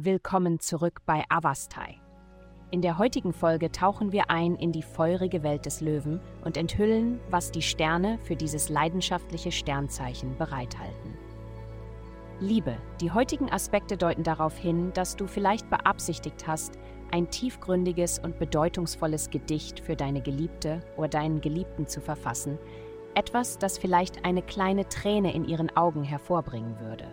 willkommen zurück bei Avastai. In der heutigen Folge tauchen wir ein in die feurige Welt des Löwen und enthüllen, was die Sterne für dieses leidenschaftliche Sternzeichen bereithalten. Liebe. Die heutigen Aspekte deuten darauf hin, dass du vielleicht beabsichtigt hast, ein tiefgründiges und bedeutungsvolles Gedicht für deine Geliebte oder deinen Geliebten zu verfassen, etwas, das vielleicht eine kleine Träne in ihren Augen hervorbringen würde.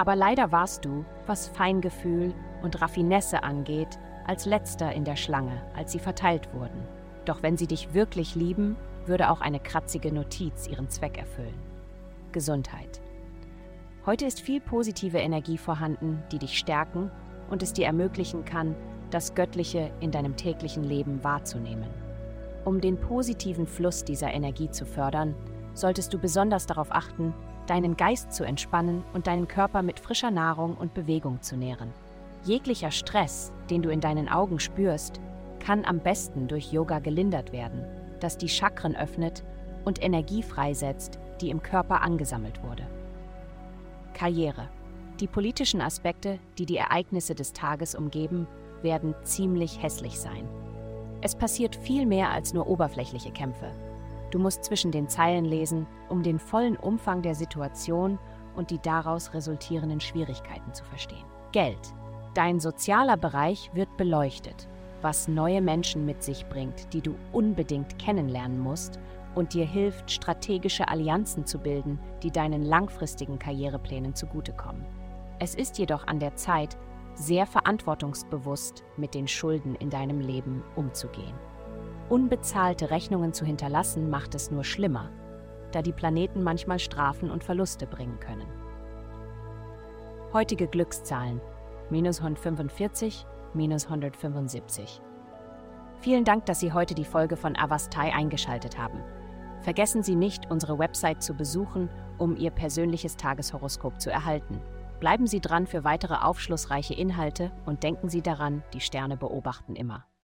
Aber leider warst du, was Feingefühl und Raffinesse angeht, als letzter in der Schlange, als sie verteilt wurden. Doch wenn sie dich wirklich lieben, würde auch eine kratzige Notiz ihren Zweck erfüllen. Gesundheit. Heute ist viel positive Energie vorhanden, die dich stärken und es dir ermöglichen kann, das Göttliche in deinem täglichen Leben wahrzunehmen. Um den positiven Fluss dieser Energie zu fördern, solltest du besonders darauf achten, deinen Geist zu entspannen und deinen Körper mit frischer Nahrung und Bewegung zu nähren. Jeglicher Stress, den du in deinen Augen spürst, kann am besten durch Yoga gelindert werden, das die Chakren öffnet und Energie freisetzt, die im Körper angesammelt wurde. Karriere. Die politischen Aspekte, die die Ereignisse des Tages umgeben, werden ziemlich hässlich sein. Es passiert viel mehr als nur oberflächliche Kämpfe. Du musst zwischen den Zeilen lesen, um den vollen Umfang der Situation und die daraus resultierenden Schwierigkeiten zu verstehen. Geld. Dein sozialer Bereich wird beleuchtet, was neue Menschen mit sich bringt, die du unbedingt kennenlernen musst und dir hilft, strategische Allianzen zu bilden, die deinen langfristigen Karriereplänen zugutekommen. Es ist jedoch an der Zeit, sehr verantwortungsbewusst mit den Schulden in deinem Leben umzugehen. Unbezahlte Rechnungen zu hinterlassen macht es nur schlimmer, da die Planeten manchmal Strafen und Verluste bringen können. Heutige Glückszahlen minus 145, minus 175. Vielen Dank, dass Sie heute die Folge von Avastai eingeschaltet haben. Vergessen Sie nicht, unsere Website zu besuchen, um Ihr persönliches Tageshoroskop zu erhalten. Bleiben Sie dran für weitere aufschlussreiche Inhalte und denken Sie daran, die Sterne beobachten immer.